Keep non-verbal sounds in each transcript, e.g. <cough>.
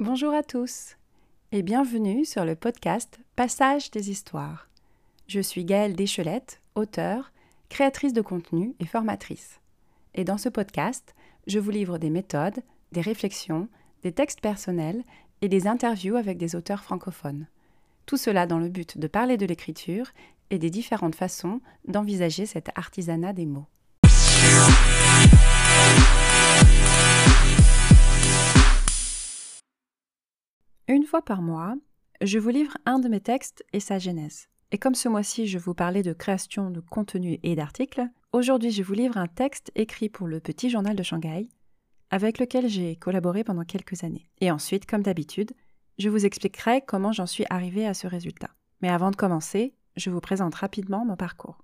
Bonjour à tous et bienvenue sur le podcast Passage des histoires. Je suis Gaëlle Deschelette, auteure, créatrice de contenu et formatrice. Et dans ce podcast, je vous livre des méthodes, des réflexions, des textes personnels et des interviews avec des auteurs francophones. Tout cela dans le but de parler de l'écriture et des différentes façons d'envisager cet artisanat des mots. Une fois par mois, je vous livre un de mes textes et sa genèse. Et comme ce mois-ci je vous parlais de création de contenu et d'articles, aujourd'hui je vous livre un texte écrit pour le Petit Journal de Shanghai, avec lequel j'ai collaboré pendant quelques années. Et ensuite, comme d'habitude, je vous expliquerai comment j'en suis arrivée à ce résultat. Mais avant de commencer, je vous présente rapidement mon parcours.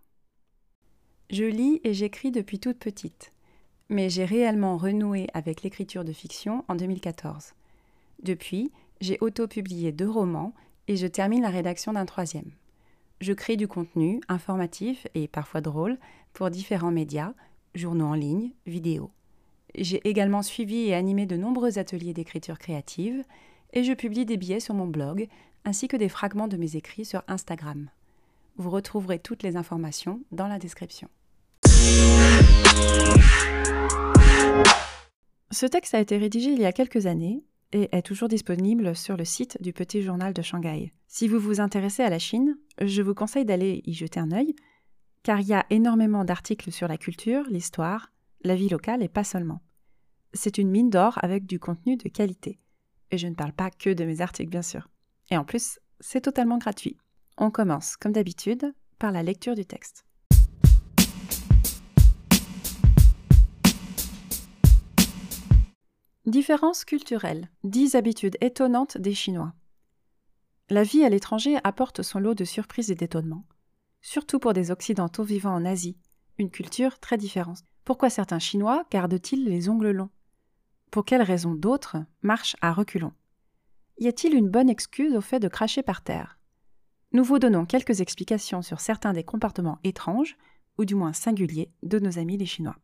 Je lis et j'écris depuis toute petite, mais j'ai réellement renoué avec l'écriture de fiction en 2014. Depuis, j'ai auto-publié deux romans et je termine la rédaction d'un troisième. Je crée du contenu informatif et parfois drôle pour différents médias, journaux en ligne, vidéos. J'ai également suivi et animé de nombreux ateliers d'écriture créative et je publie des billets sur mon blog ainsi que des fragments de mes écrits sur Instagram. Vous retrouverez toutes les informations dans la description. Ce texte a été rédigé il y a quelques années et est toujours disponible sur le site du Petit Journal de Shanghai. Si vous vous intéressez à la Chine, je vous conseille d'aller y jeter un œil, car il y a énormément d'articles sur la culture, l'histoire, la vie locale et pas seulement. C'est une mine d'or avec du contenu de qualité. Et je ne parle pas que de mes articles, bien sûr. Et en plus, c'est totalement gratuit. On commence, comme d'habitude, par la lecture du texte. Différences culturelles. 10 habitudes étonnantes des Chinois. La vie à l'étranger apporte son lot de surprises et d'étonnements. Surtout pour des Occidentaux vivant en Asie, une culture très différente. Pourquoi certains Chinois gardent-ils les ongles longs? Pour quelles raisons d'autres marchent à reculons? Y a-t-il une bonne excuse au fait de cracher par terre? Nous vous donnons quelques explications sur certains des comportements étranges, ou du moins singuliers, de nos amis les Chinois.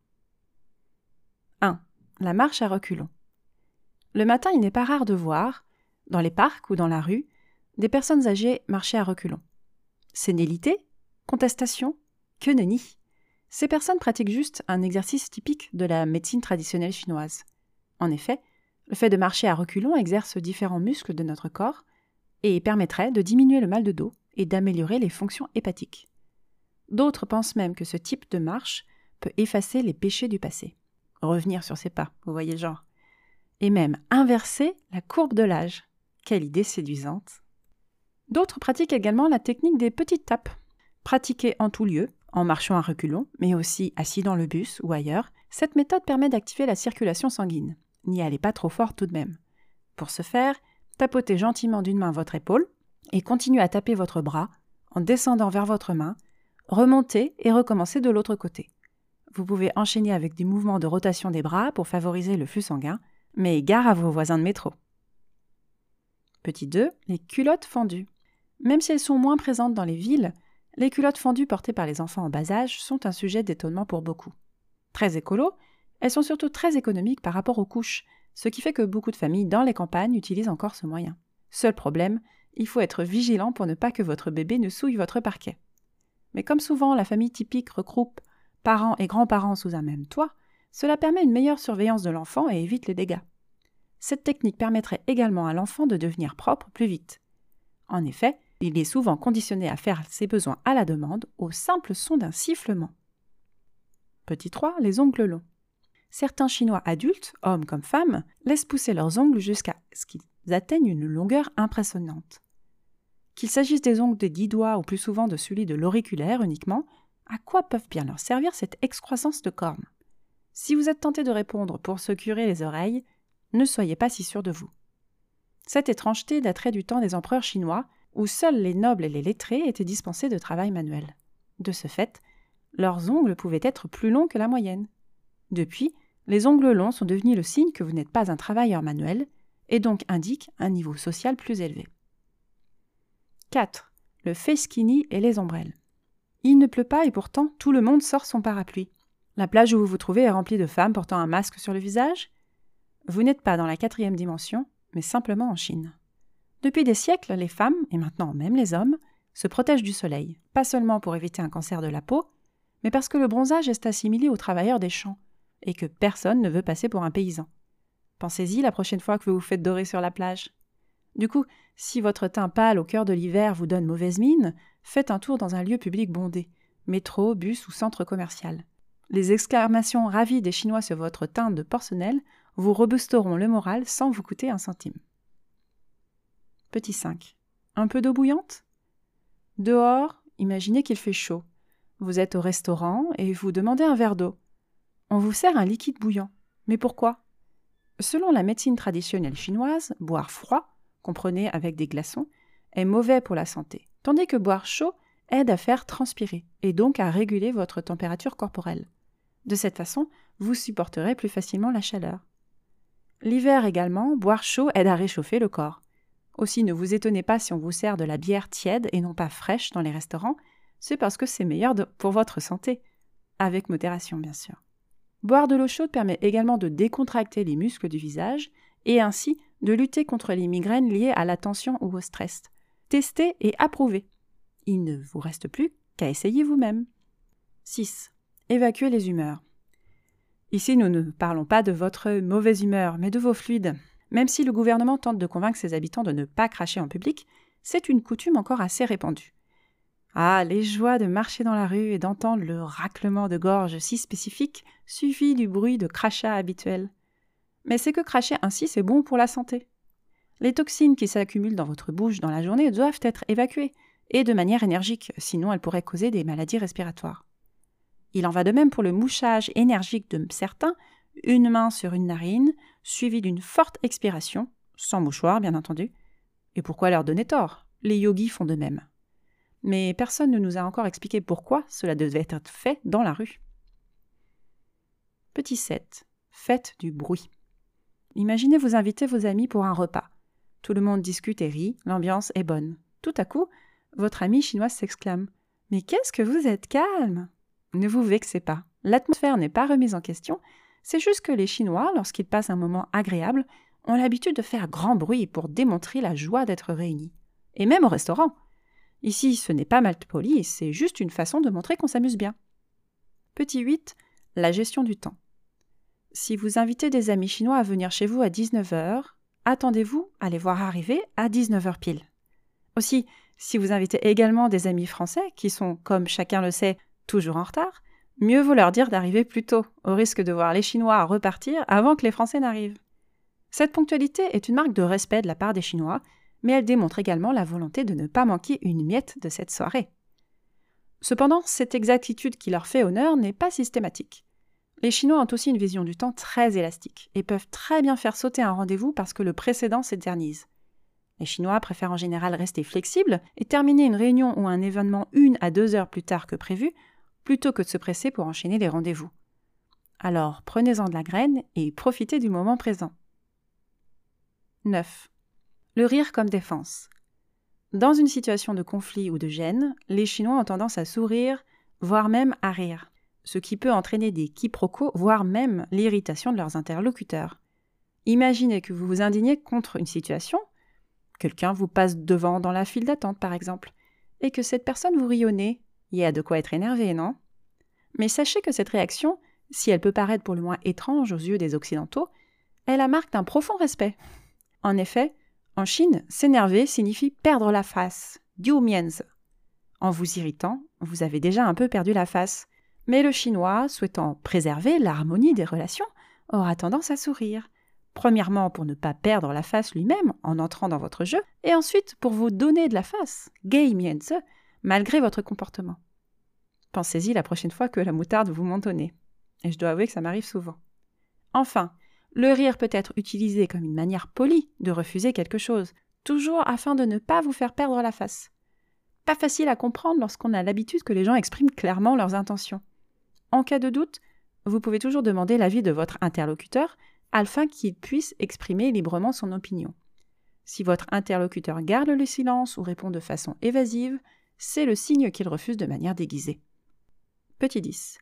1. La marche à reculons. Le matin, il n'est pas rare de voir, dans les parcs ou dans la rue, des personnes âgées marcher à reculons. Sénilité? Contestation? Que nenni? Ces personnes pratiquent juste un exercice typique de la médecine traditionnelle chinoise. En effet, le fait de marcher à reculons exerce différents muscles de notre corps et permettrait de diminuer le mal de dos et d'améliorer les fonctions hépatiques. D'autres pensent même que ce type de marche peut effacer les péchés du passé. Revenir sur ses pas, vous voyez le genre et même inverser la courbe de l'âge. Quelle idée séduisante. D'autres pratiquent également la technique des petites tapes. Pratiquée en tout lieu, en marchant à reculons, mais aussi assis dans le bus ou ailleurs, cette méthode permet d'activer la circulation sanguine. N'y allez pas trop fort tout de même. Pour ce faire, tapotez gentiment d'une main votre épaule et continuez à taper votre bras en descendant vers votre main, remontez et recommencez de l'autre côté. Vous pouvez enchaîner avec des mouvements de rotation des bras pour favoriser le flux sanguin mais gare à vos voisins de métro. Petit 2. Les culottes fendues. Même si elles sont moins présentes dans les villes, les culottes fendues portées par les enfants en bas âge sont un sujet d'étonnement pour beaucoup. Très écolo, elles sont surtout très économiques par rapport aux couches, ce qui fait que beaucoup de familles dans les campagnes utilisent encore ce moyen. Seul problème, il faut être vigilant pour ne pas que votre bébé ne souille votre parquet. Mais comme souvent la famille typique regroupe parents et grands-parents sous un même toit, cela permet une meilleure surveillance de l'enfant et évite les dégâts. Cette technique permettrait également à l'enfant de devenir propre plus vite. En effet, il est souvent conditionné à faire ses besoins à la demande au simple son d'un sifflement. Petit 3. Les ongles longs. Certains Chinois adultes, hommes comme femmes, laissent pousser leurs ongles jusqu'à ce qu'ils atteignent une longueur impressionnante. Qu'il s'agisse des ongles des dix doigts ou plus souvent de celui de l'auriculaire uniquement, à quoi peuvent bien leur servir cette excroissance de cornes? Si vous êtes tenté de répondre pour se curer les oreilles, ne soyez pas si sûr de vous. Cette étrangeté daterait du temps des empereurs chinois, où seuls les nobles et les lettrés étaient dispensés de travail manuel. De ce fait, leurs ongles pouvaient être plus longs que la moyenne. Depuis, les ongles longs sont devenus le signe que vous n'êtes pas un travailleur manuel, et donc indiquent un niveau social plus élevé. 4. Le skinny et les ombrelles. Il ne pleut pas et pourtant tout le monde sort son parapluie. La plage où vous vous trouvez est remplie de femmes portant un masque sur le visage Vous n'êtes pas dans la quatrième dimension, mais simplement en Chine. Depuis des siècles, les femmes, et maintenant même les hommes, se protègent du soleil, pas seulement pour éviter un cancer de la peau, mais parce que le bronzage est assimilé aux travailleurs des champs, et que personne ne veut passer pour un paysan. Pensez-y la prochaine fois que vous vous faites dorer sur la plage. Du coup, si votre teint pâle au cœur de l'hiver vous donne mauvaise mine, faites un tour dans un lieu public bondé, métro, bus ou centre commercial. Les exclamations ravies des Chinois sur votre teint de porcelaine vous reboosteront le moral sans vous coûter un centime. Petit 5. Un peu d'eau bouillante? Dehors, imaginez qu'il fait chaud. Vous êtes au restaurant et vous demandez un verre d'eau. On vous sert un liquide bouillant. Mais pourquoi? Selon la médecine traditionnelle chinoise, boire froid comprenez avec des glaçons, est mauvais pour la santé, tandis que boire chaud aide à faire transpirer et donc à réguler votre température corporelle. De cette façon, vous supporterez plus facilement la chaleur. L'hiver également, boire chaud aide à réchauffer le corps. Aussi ne vous étonnez pas si on vous sert de la bière tiède et non pas fraîche dans les restaurants, c'est parce que c'est meilleur pour votre santé, avec modération bien sûr. Boire de l'eau chaude permet également de décontracter les muscles du visage et ainsi de lutter contre les migraines liées à la tension ou au stress. Testez et approuvez. Il ne vous reste plus qu'à essayer vous-même. 6. Évacuer les humeurs. Ici, nous ne parlons pas de votre mauvaise humeur, mais de vos fluides. Même si le gouvernement tente de convaincre ses habitants de ne pas cracher en public, c'est une coutume encore assez répandue. Ah, les joies de marcher dans la rue et d'entendre le raclement de gorge si spécifique suffit du bruit de crachat habituel. Mais c'est que cracher ainsi, c'est bon pour la santé. Les toxines qui s'accumulent dans votre bouche dans la journée doivent être évacuées, et de manière énergique, sinon elles pourraient causer des maladies respiratoires. Il en va de même pour le mouchage énergique de certains, une main sur une narine, suivie d'une forte expiration, sans mouchoir bien entendu. Et pourquoi leur donner tort? Les yogis font de même. Mais personne ne nous a encore expliqué pourquoi cela devait être fait dans la rue. Petit 7. Faites du bruit. Imaginez vous inviter vos amis pour un repas. Tout le monde discute et rit, l'ambiance est bonne. Tout à coup, votre ami chinois s'exclame Mais qu'est-ce que vous êtes calme Ne vous vexez pas. L'atmosphère n'est pas remise en question, c'est juste que les Chinois, lorsqu'ils passent un moment agréable, ont l'habitude de faire grand bruit pour démontrer la joie d'être réunis. Et même au restaurant. Ici, ce n'est pas mal poli, c'est juste une façon de montrer qu'on s'amuse bien. Petit 8. La gestion du temps. Si vous invitez des amis chinois à venir chez vous à 19h, attendez-vous à les voir arriver à 19h pile. Aussi, si vous invitez également des amis français, qui sont, comme chacun le sait, toujours en retard, mieux vaut leur dire d'arriver plus tôt, au risque de voir les Chinois repartir avant que les Français n'arrivent. Cette ponctualité est une marque de respect de la part des Chinois, mais elle démontre également la volonté de ne pas manquer une miette de cette soirée. Cependant, cette exactitude qui leur fait honneur n'est pas systématique. Les Chinois ont aussi une vision du temps très élastique et peuvent très bien faire sauter un rendez-vous parce que le précédent s'éternise. Les Chinois préfèrent en général rester flexibles et terminer une réunion ou un événement une à deux heures plus tard que prévu, plutôt que de se presser pour enchaîner les rendez-vous. Alors prenez-en de la graine et profitez du moment présent. 9. Le rire comme défense. Dans une situation de conflit ou de gêne, les Chinois ont tendance à sourire, voire même à rire ce qui peut entraîner des quiproquos, voire même l'irritation de leurs interlocuteurs. Imaginez que vous vous indignez contre une situation, quelqu'un vous passe devant dans la file d'attente par exemple, et que cette personne vous nez, il y a de quoi être énervé, non? Mais sachez que cette réaction, si elle peut paraître pour le moins étrange aux yeux des Occidentaux, est la marque d'un profond respect. En effet, en Chine, s'énerver signifie perdre la face, diu mienzi. En vous irritant, vous avez déjà un peu perdu la face, mais le Chinois, souhaitant préserver l'harmonie des relations, aura tendance à sourire. Premièrement pour ne pas perdre la face lui-même en entrant dans votre jeu, et ensuite pour vous donner de la face, gay mienze, malgré votre comportement. Pensez-y la prochaine fois que la moutarde vous monte au nez. Et je dois avouer que ça m'arrive souvent. Enfin, le rire peut être utilisé comme une manière polie de refuser quelque chose, toujours afin de ne pas vous faire perdre la face. Pas facile à comprendre lorsqu'on a l'habitude que les gens expriment clairement leurs intentions. En cas de doute, vous pouvez toujours demander l'avis de votre interlocuteur afin qu'il puisse exprimer librement son opinion. Si votre interlocuteur garde le silence ou répond de façon évasive, c'est le signe qu'il refuse de manière déguisée. Petit 10.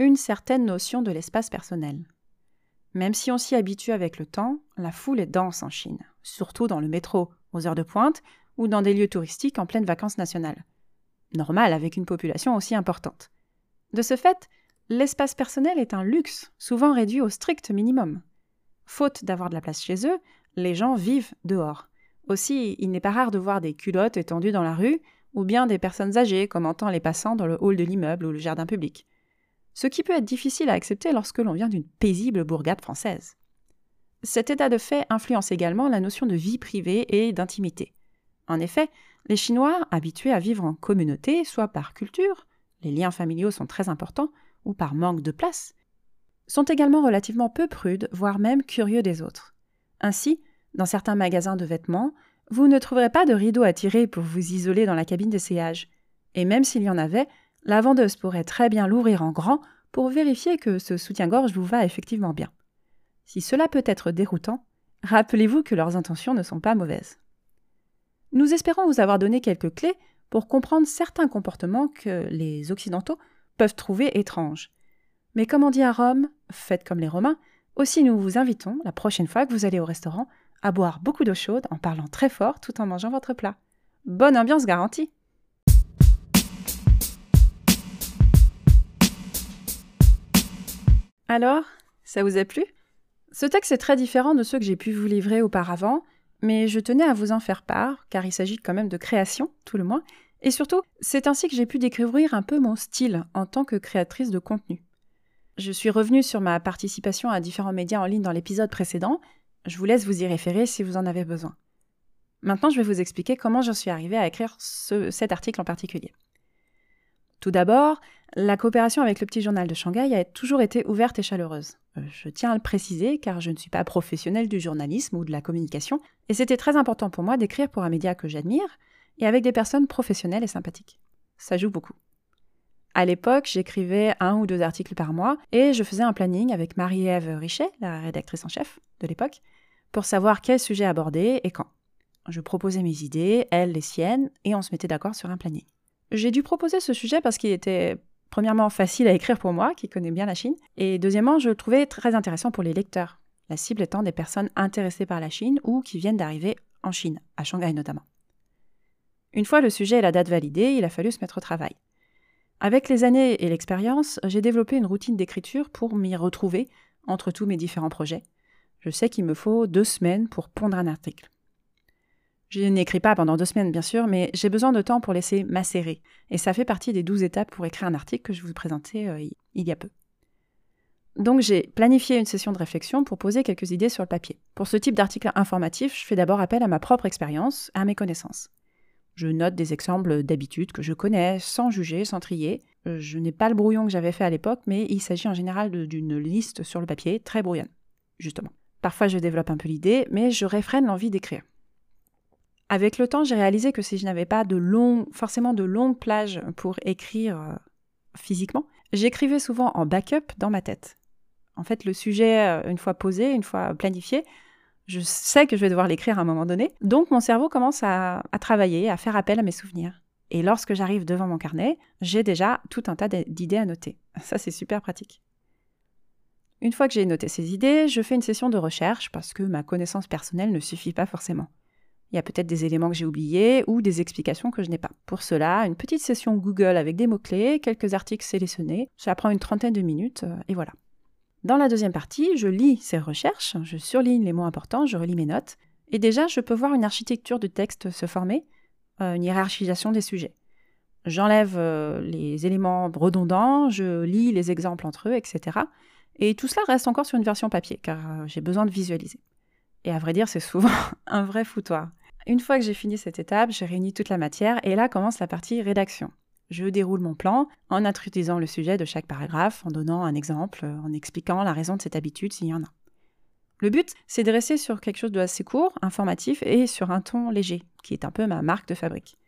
Une certaine notion de l'espace personnel. Même si on s'y habitue avec le temps, la foule est dense en Chine, surtout dans le métro, aux heures de pointe, ou dans des lieux touristiques en pleine vacances nationales. Normal avec une population aussi importante. De ce fait, l'espace personnel est un luxe, souvent réduit au strict minimum. Faute d'avoir de la place chez eux, les gens vivent dehors. Aussi, il n'est pas rare de voir des culottes étendues dans la rue, ou bien des personnes âgées commentant les passants dans le hall de l'immeuble ou le jardin public. Ce qui peut être difficile à accepter lorsque l'on vient d'une paisible bourgade française. Cet état de fait influence également la notion de vie privée et d'intimité. En effet, les Chinois, habitués à vivre en communauté, soit par culture, les liens familiaux sont très importants, ou par manque de place, sont également relativement peu prudes, voire même curieux des autres. Ainsi, dans certains magasins de vêtements, vous ne trouverez pas de rideau à tirer pour vous isoler dans la cabine d'essayage. Et même s'il y en avait, la vendeuse pourrait très bien l'ouvrir en grand pour vérifier que ce soutien-gorge vous va effectivement bien. Si cela peut être déroutant, rappelez-vous que leurs intentions ne sont pas mauvaises. Nous espérons vous avoir donné quelques clés pour comprendre certains comportements que les Occidentaux peuvent trouver étranges. Mais comme on dit à Rome, faites comme les Romains, aussi nous vous invitons, la prochaine fois que vous allez au restaurant, à boire beaucoup d'eau chaude en parlant très fort tout en mangeant votre plat. Bonne ambiance garantie Alors, ça vous a plu? Ce texte est très différent de ceux que j'ai pu vous livrer auparavant, mais je tenais à vous en faire part, car il s'agit quand même de création, tout le moins, et surtout, c'est ainsi que j'ai pu découvrir un peu mon style en tant que créatrice de contenu. Je suis revenue sur ma participation à différents médias en ligne dans l'épisode précédent, je vous laisse vous y référer si vous en avez besoin. Maintenant, je vais vous expliquer comment j'en suis arrivée à écrire cet article en particulier. Tout d'abord, la coopération avec le petit journal de Shanghai a toujours été ouverte et chaleureuse. Euh, je tiens à le préciser car je ne suis pas professionnelle du journalisme ou de la communication, et c'était très important pour moi d'écrire pour un média que j'admire et avec des personnes professionnelles et sympathiques. Ça joue beaucoup. À l'époque, j'écrivais un ou deux articles par mois et je faisais un planning avec Marie-Ève Richet, la rédactrice en chef de l'époque, pour savoir quel sujet aborder et quand. Je proposais mes idées, elle les siennes, et on se mettait d'accord sur un planning. J'ai dû proposer ce sujet parce qu'il était premièrement facile à écrire pour moi, qui connais bien la Chine, et deuxièmement, je le trouvais très intéressant pour les lecteurs, la cible étant des personnes intéressées par la Chine ou qui viennent d'arriver en Chine, à Shanghai notamment. Une fois le sujet et la date validés, il a fallu se mettre au travail. Avec les années et l'expérience, j'ai développé une routine d'écriture pour m'y retrouver entre tous mes différents projets. Je sais qu'il me faut deux semaines pour pondre un article. Je n'écris pas pendant deux semaines, bien sûr, mais j'ai besoin de temps pour laisser macérer. Et ça fait partie des douze étapes pour écrire un article que je vous présentais euh, il y a peu. Donc j'ai planifié une session de réflexion pour poser quelques idées sur le papier. Pour ce type d'article informatif, je fais d'abord appel à ma propre expérience, à mes connaissances. Je note des exemples d'habitudes que je connais, sans juger, sans trier. Euh, je n'ai pas le brouillon que j'avais fait à l'époque, mais il s'agit en général d'une liste sur le papier, très brouillonne, justement. Parfois je développe un peu l'idée, mais je réfrène l'envie d'écrire. Avec le temps, j'ai réalisé que si je n'avais pas de long, forcément de longues plages pour écrire euh, physiquement, j'écrivais souvent en backup dans ma tête. En fait, le sujet, euh, une fois posé, une fois planifié, je sais que je vais devoir l'écrire à un moment donné. Donc mon cerveau commence à, travailler, à faire appel à mes souvenirs. Et lorsque j'arrive devant mon carnet, j'ai déjà tout un tas d'idées à noter. <laughs> Ça, c'est super pratique. Une fois que j'ai noté ces idées, je fais une session de recherche parce que ma connaissance personnelle ne suffit pas forcément. Il y a peut-être des éléments que j'ai oubliés ou des explications que je n'ai pas. Pour cela, une petite session Google avec des mots-clés, quelques articles sélectionnés, ça prend une trentaine de minutes euh, et voilà. Dans la deuxième partie, je lis ces recherches, je surligne les mots importants, je relis mes notes, et déjà je peux voir une architecture de texte se former, euh, une hiérarchisation des sujets. J'enlève euh, les éléments redondants, je lis les exemples entre eux, etc. Et tout cela reste encore sur une version papier, car euh, j'ai besoin de visualiser. Et à vrai dire, c'est souvent <laughs> un vrai foutoir. Une fois que j'ai fini cette étape, j'ai réuni toute la matière, et là commence la partie rédaction. Je déroule mon plan en introduisant le sujet de chaque paragraphe, en donnant un exemple, en expliquant la raison de cette habitude s'il y en a. Le but, c'est de rester sur quelque chose de assez court, informatif et sur un ton léger, qui est un peu ma marque de fabrique.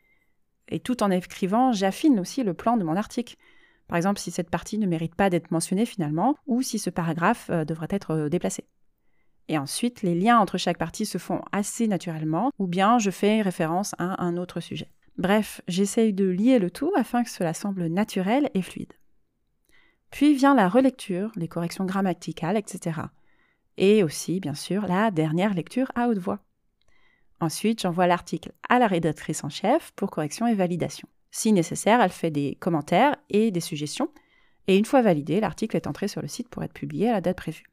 Et tout en écrivant, j'affine aussi le plan de mon article. Par exemple, si cette partie ne mérite pas d'être mentionnée finalement, ou si ce paragraphe euh, devrait être euh, déplacé. Et ensuite, les liens entre chaque partie se font assez naturellement, ou bien je fais référence à un autre sujet. Bref, j'essaye de lier le tout afin que cela semble naturel et fluide. Puis vient la relecture, les corrections grammaticales, etc. Et aussi, bien sûr, la dernière lecture à haute voix. Ensuite, j'envoie l'article à la rédactrice en chef pour correction et validation. Si nécessaire, elle fait des commentaires et des suggestions. Et une fois validé, l'article est entré sur le site pour être publié à la date prévue.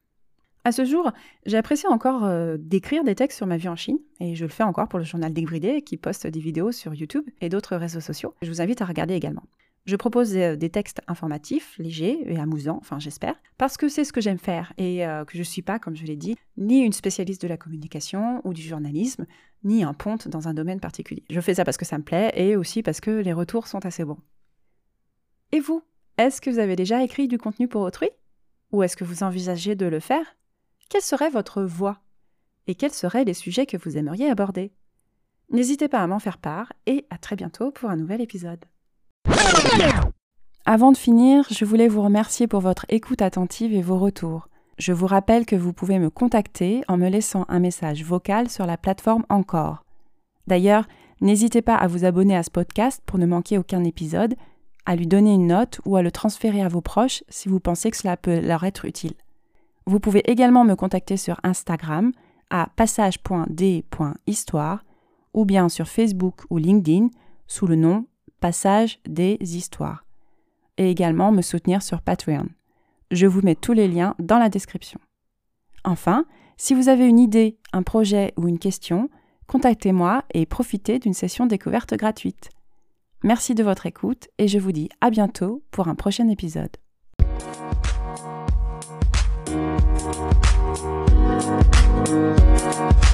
À ce jour, j'apprécie encore euh, d'écrire des textes sur ma vie en Chine, et je le fais encore pour le journal Débridé qui poste des vidéos sur YouTube et d'autres réseaux sociaux. Je vous invite à regarder également. Je propose euh, des textes informatifs, légers et amusants, enfin j'espère, parce que c'est ce que j'aime faire et euh, que je ne suis pas, comme je l'ai dit, ni une spécialiste de la communication ou du journalisme, ni un ponte dans un domaine particulier. Je fais ça parce que ça me plaît et aussi parce que les retours sont assez bons. Et vous, est-ce que vous avez déjà écrit du contenu pour autrui? Ou est-ce que vous envisagez de le faire? Quelle serait votre voix Et quels seraient les sujets que vous aimeriez aborder? N'hésitez pas à m'en faire part et à très bientôt pour un nouvel épisode. Avant de finir, je voulais vous remercier pour votre écoute attentive et vos retours. Je vous rappelle que vous pouvez me contacter en me laissant un message vocal sur la plateforme Encore. D'ailleurs, n'hésitez pas à vous abonner à ce podcast pour ne manquer aucun épisode, à lui donner une note ou à le transférer à vos proches si vous pensez que cela peut leur être utile. Vous pouvez également me contacter sur Instagram à passage.d.histoire ou bien sur Facebook ou LinkedIn sous le nom Passage des histoires. Et également me soutenir sur Patreon. Je vous mets tous les liens dans la description. Enfin, si vous avez une idée, un projet ou une question, contactez-moi et profitez d'une session découverte gratuite. Merci de votre écoute et je vous dis à bientôt pour un prochain épisode. Música